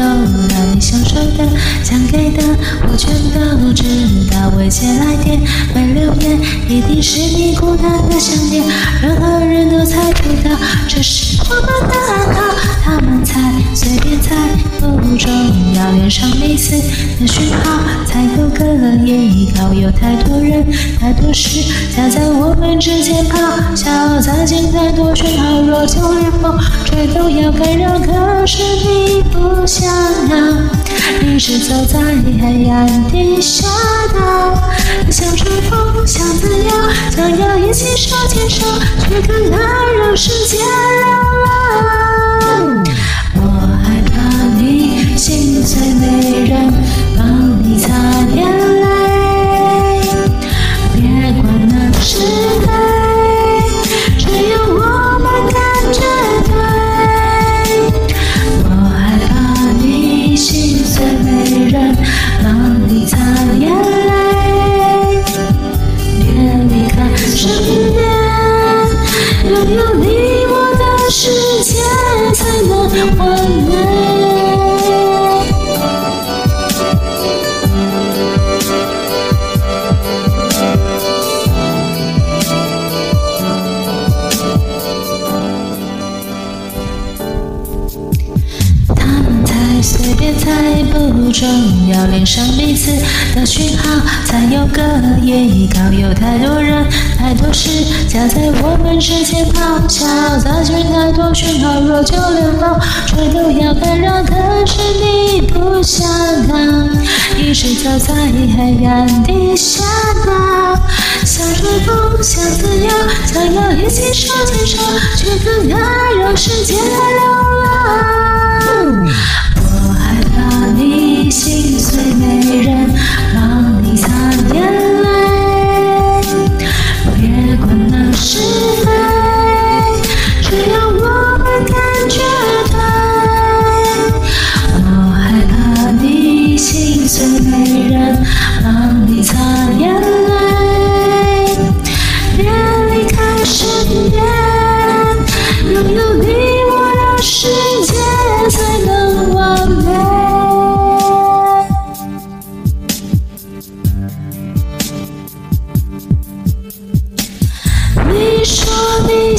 让你想说的，想给的我全都知道。未接来电没留言，一定是你孤单的想念，任何人都猜不到，这是我们的重要，脸上彼此的讯号才有个依靠。有太多人，太多事夹在我们之间咆哮，再见太多讯号，若就连风吹都要干扰。可是你不想要，一直走在黑暗的 shadow，想吹风，想自由，想要一起手牵手，却更难让时间人帮你擦眼泪，别离开身边，拥有你我的世界才能完美。重要，连上彼此的讯号才有个依靠。有太多人，太多事夹在我们之间咆哮，杂讯太多讯号，若就连风吹都要干扰。可是你不想逃，一直走在黑暗地下道，想吹风，想自由，想要一起手牵手，却更难让世界流浪。我害怕你心碎，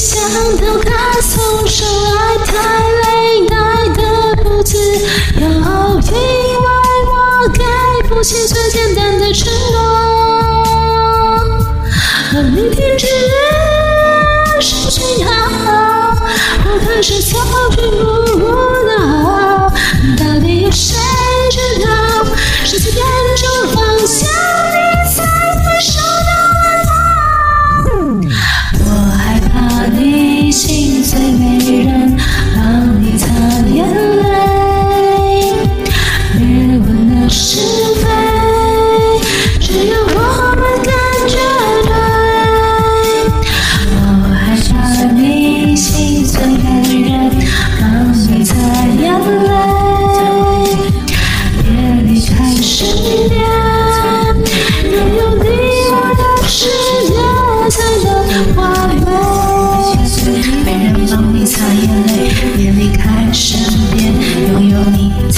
想逃开，松手爱太累，爱得不自由，因为我给不起最简单的承诺，和你停止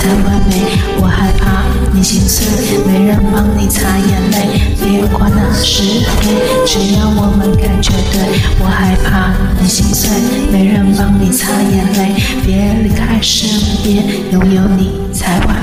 才完美。我害怕你心碎，没人帮你擦眼泪，别管那是非，只要我们感觉对。我害怕你心碎，没人帮你擦眼泪，别离开身边，拥有你才完